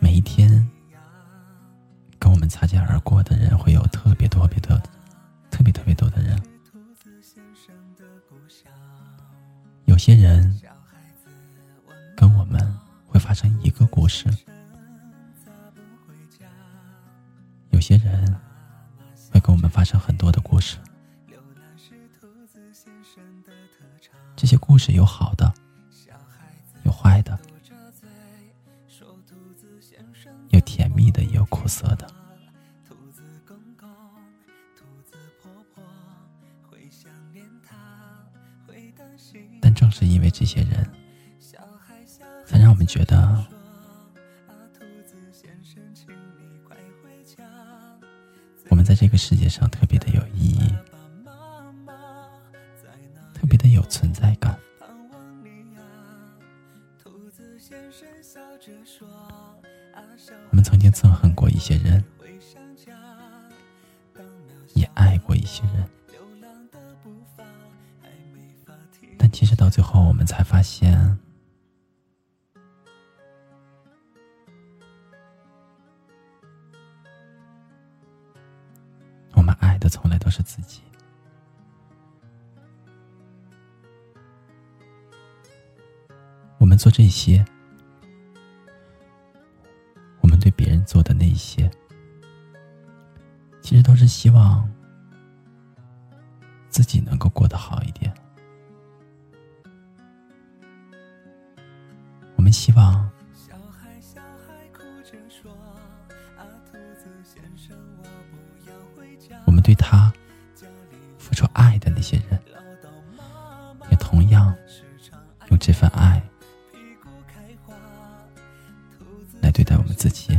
每一天跟我们擦肩而过的人，会有特别特别多、特别特别多的人。有些人跟我们会发生一个故事，有些人会跟我们发生很多的故事。这些故事有好，有坏的，有甜蜜的，也有苦涩的。但正是因为这些人，才让我们觉得，我们在这个世界上特别的有意义。我们曾经憎恨过一些人，也爱过一些人，但其实到最后，我们才发现，我们爱的从来都是自己。我们做这些，希望自己能够过得好一点。我们希望我们对他付出爱的那些人，也同样用这份爱来。对待我们自己。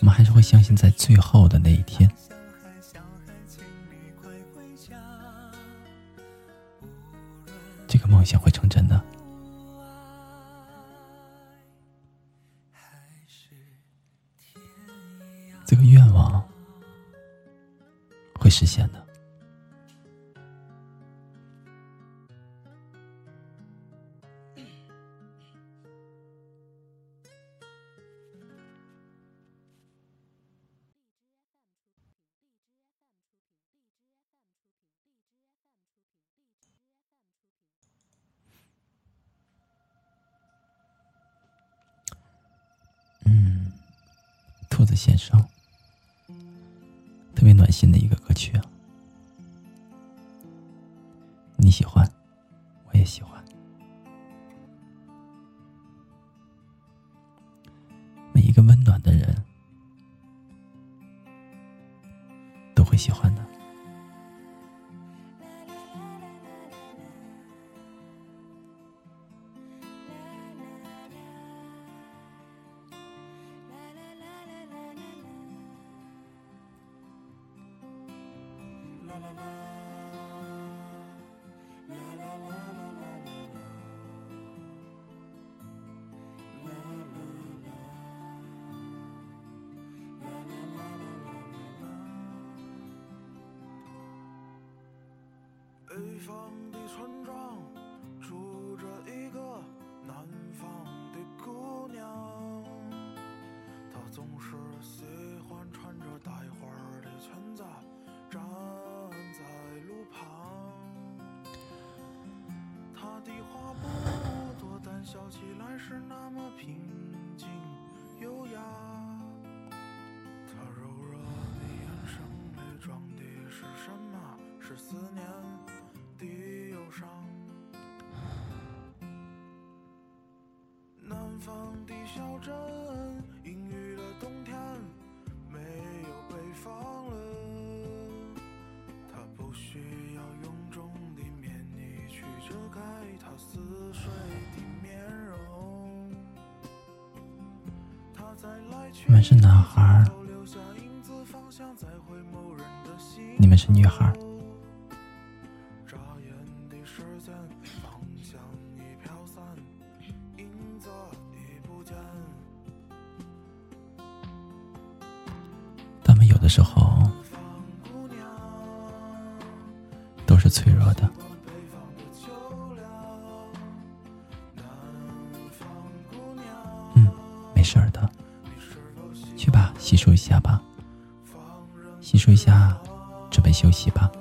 我们还是会相信，在最后的那一天，这个梦想会成真的，这个愿望会实现的。会喜欢的。似水的面容。在来去，你们是男孩，你们是女孩。洗漱一下吧，洗漱一下，准备休息吧。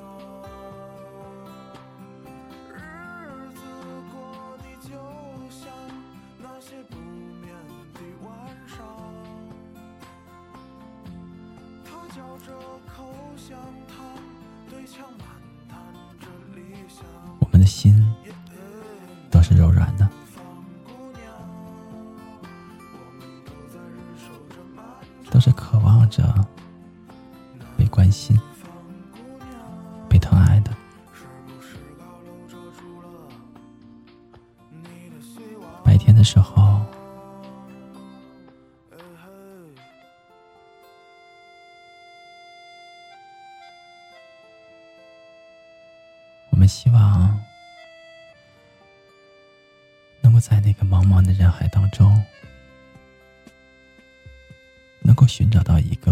希望能够在那个茫茫的人海当中，能够寻找到一个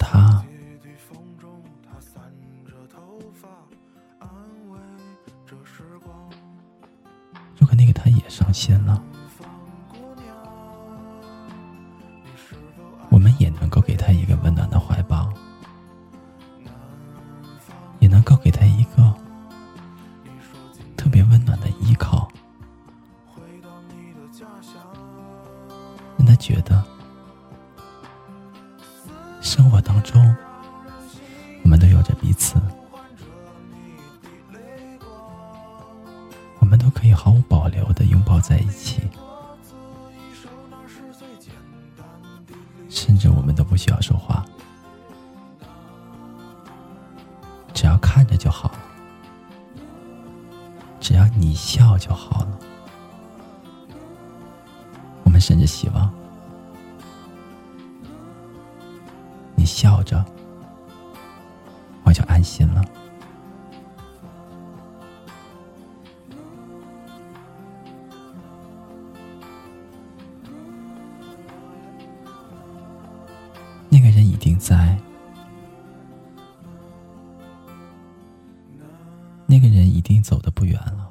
如果那个他。那个他也伤心了，你笑就好了。我们甚至希望你笑着，我就安心了。那个人一定在，那个人一定走的不远了。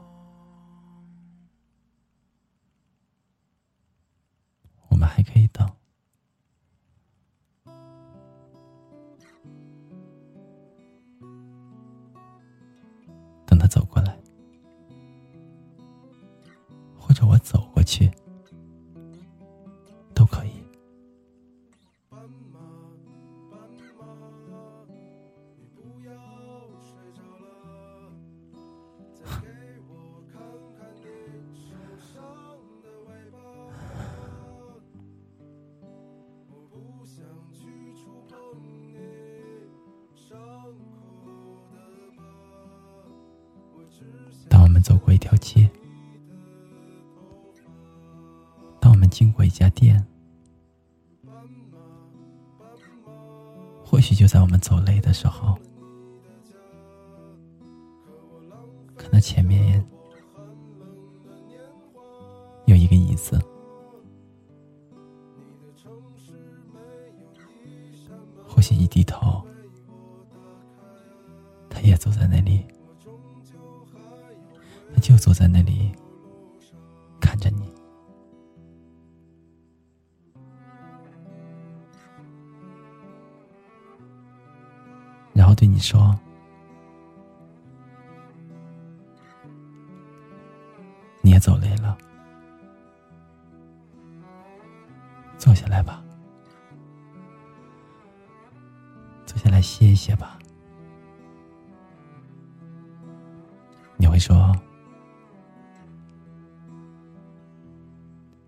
走过一条街，当我们经过一家店，或许就在我们走累的时候，看到前面后对你说，你也走累了，坐下来吧，坐下来歇一歇吧。你会说，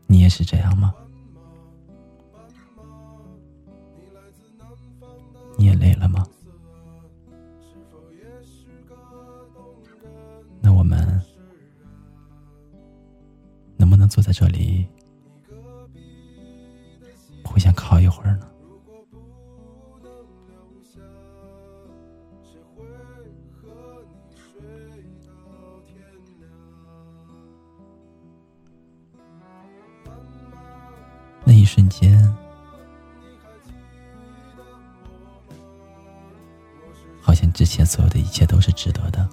你也是这样吗？间。好像之前所有的一切都是值得的，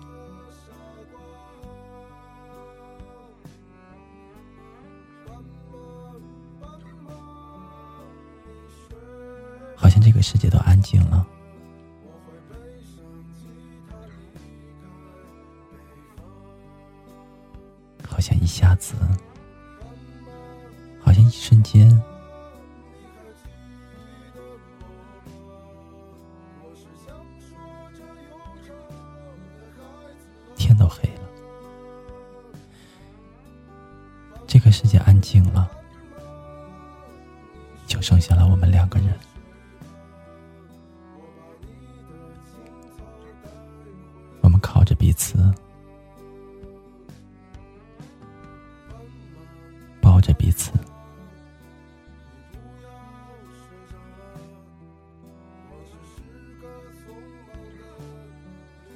抱着彼此。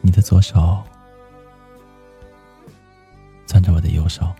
你的左手。攥着我的右手，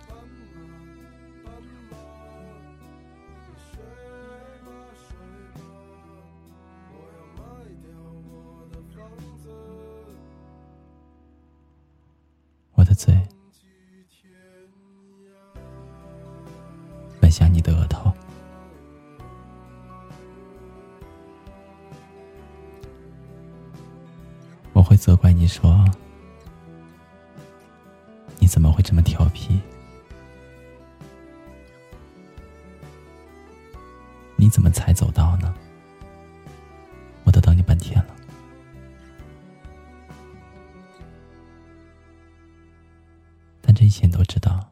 才走到呢？我都等你半天了。但这一切你都知道，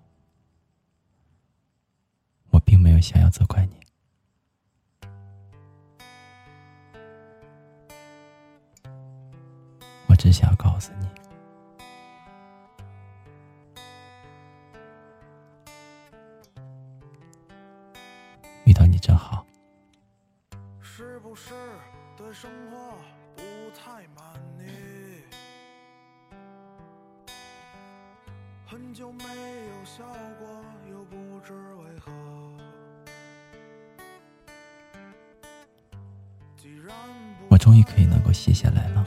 我并没有想要责怪你，我只想要告诉你。生活不太满意？很久没有笑过，又不知为何。我终于可以能够歇下来了。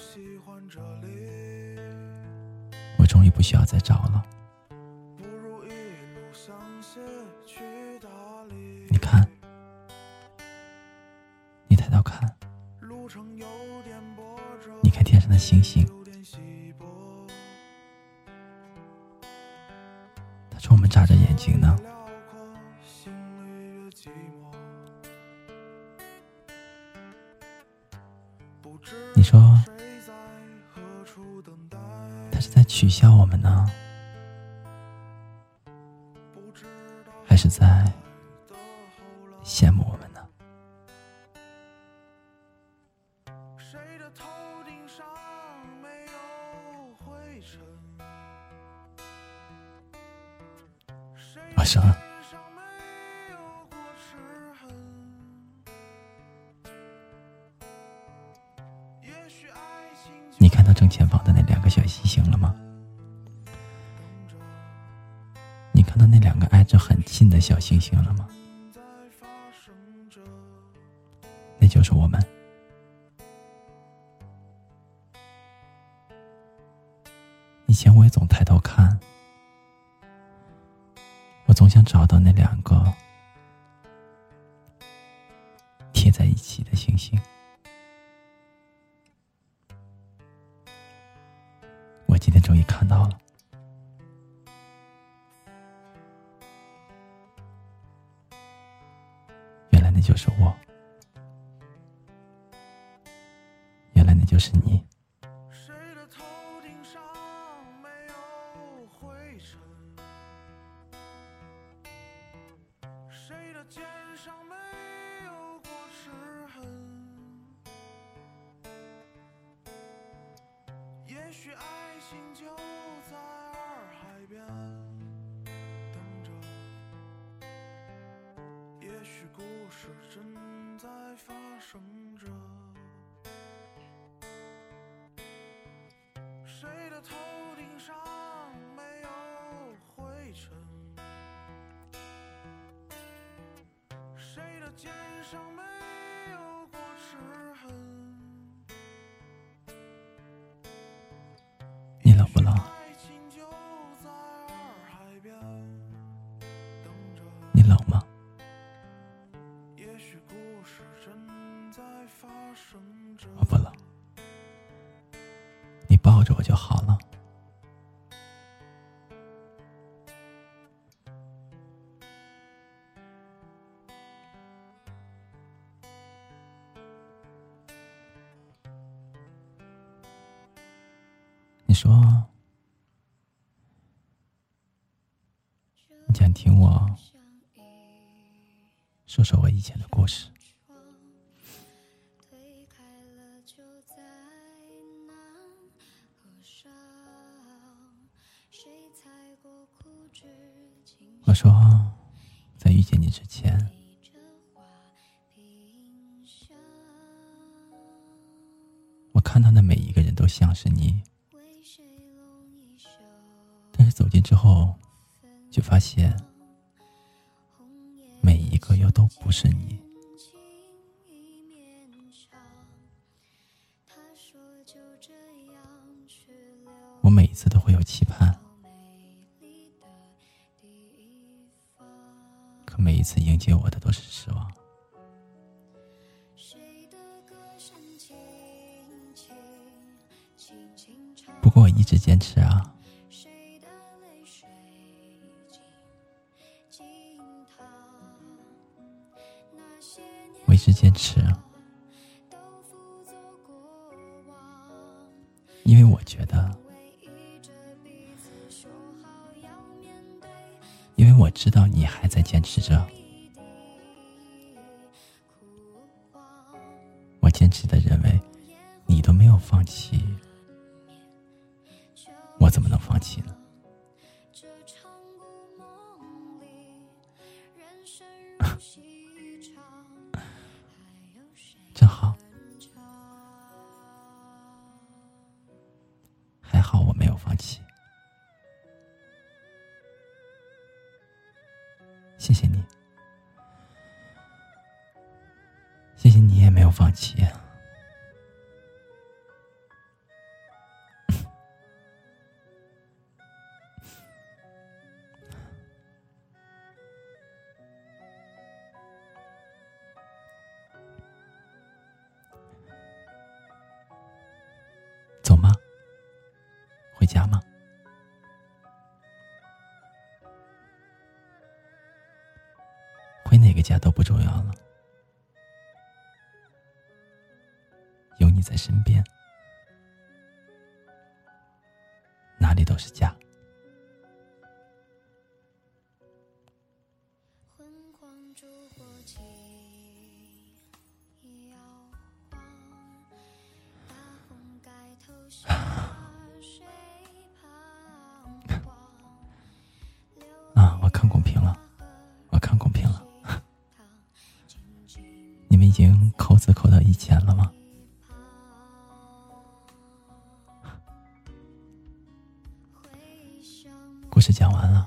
我终于不需要再找了。你看天上的星星，它冲我们眨着眼睛呢。你说，他是在取笑我们呢，还是在星星了吗？那就是我们。以前我也总抬头看。我总想找到那两个贴在一起的星星，我今天终于看到了，谁的头顶上没有灰尘谁的肩上没有过齿痕？你冷不冷？着我就好了。你说，你想听我说说我以前的故事？前，我看到的每一个人都像是你。但是走进之后，就发现每一个又都不是你。我每一次都会有期盼，次迎接我的都是失望。不过我一直坚持啊。我一直坚持，因为我觉得，知道你还在坚持着，我坚持的认为你都没有放弃，谢谢你，谢谢你也没有放弃。一个家都不重要了，有你在身边，哪里都是家。讲完了，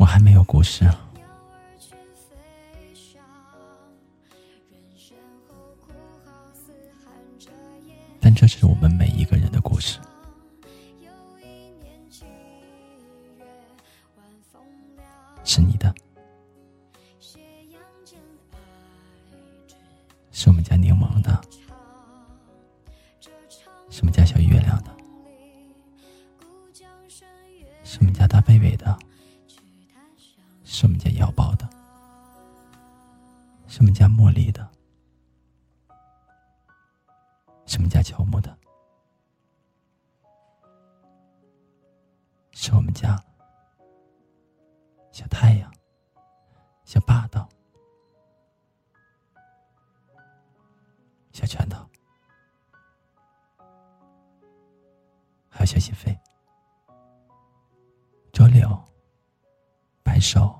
我还没有过世啊。拳头，还有学习费，周六，白首，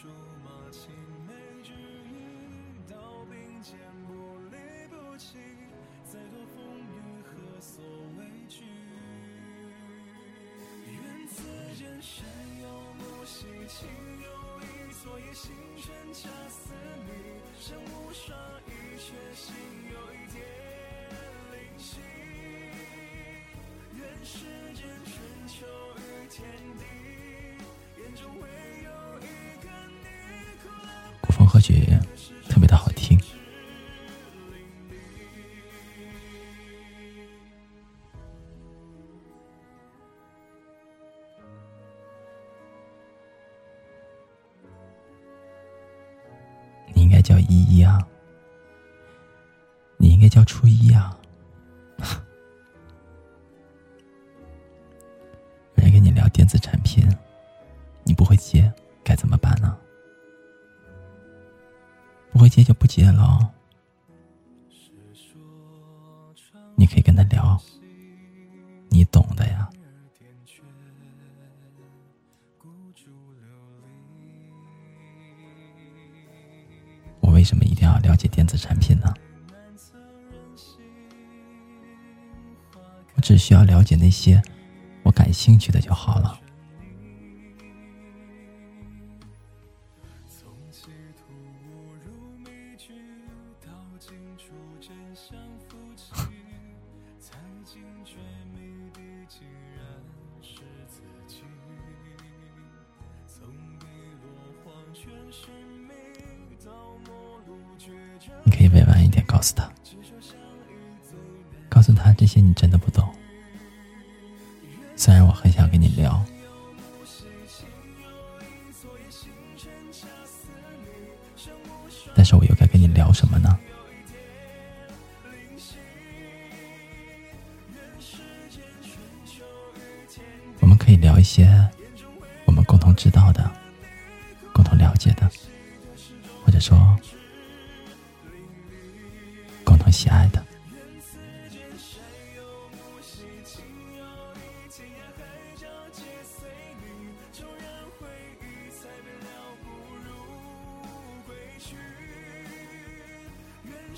竹马青梅之意，到并肩不离不弃，再多风雨何所畏惧？愿此间山有木兮情有意，昨夜星辰恰似你，山无双翼，却心有一点灵犀。愿世间春秋与天地，眼中唯有一。歌曲特别的好听，你应该叫依依啊，你应该叫初一啊。该怎么办呢？不会接就不接了，你可以跟他聊，你懂的呀。我为什么一定要了解电子产品呢？我只需要了解那些我感兴趣的就好了。你可以委婉一点告诉他，告诉他这些你真的不懂。虽然我很想跟你聊，但是我又该跟你聊什么呢？我们可以聊一些我们共同知道的、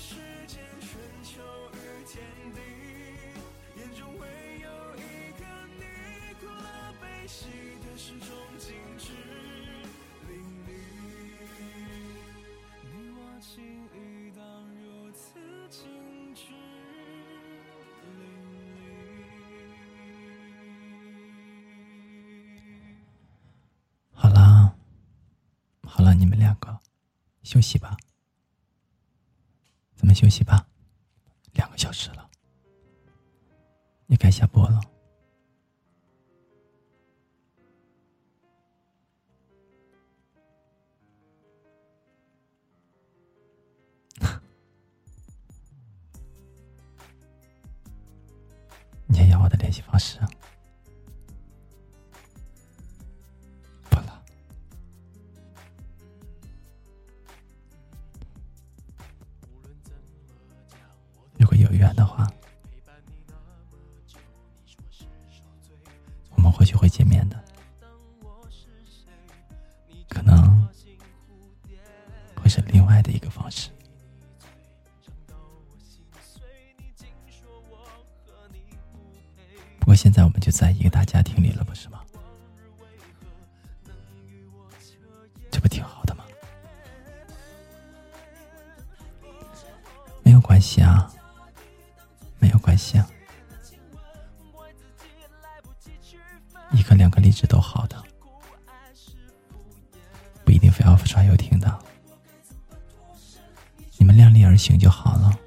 世间春秋与天地，眼中唯有一个你，哭了悲喜的始终静止淋漓。你我情谊当如此静止淋漓。好啦，好了，你们两个休息吧，休息吧，两个小时了，也该下播了。你也要我的联系方式啊？在一个大家庭里了，不是吗？这不挺好的吗？没有关系啊，没有关系啊，一个两个荔枝都好的，不一定非要刷游艇的，你们量力而行就好了。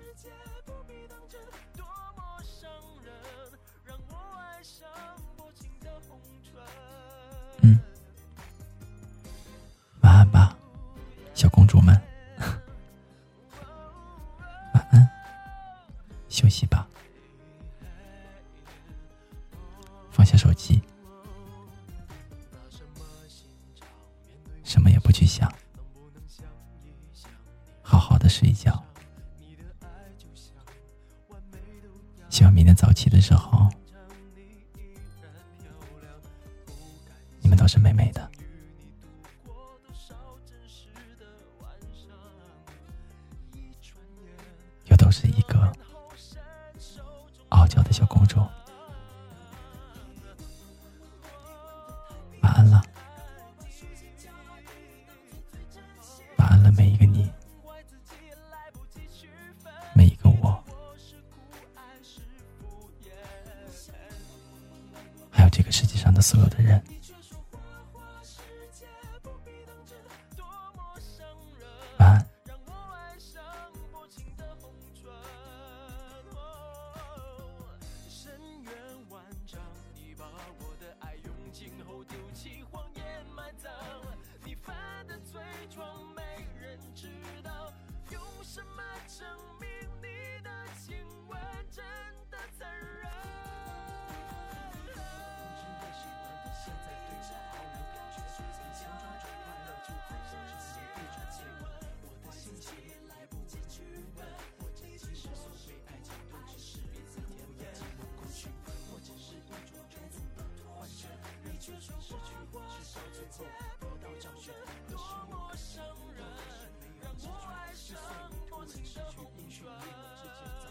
情到浓处，英。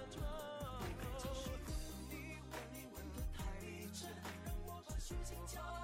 不该，你问，你问得太真，让我把心情交。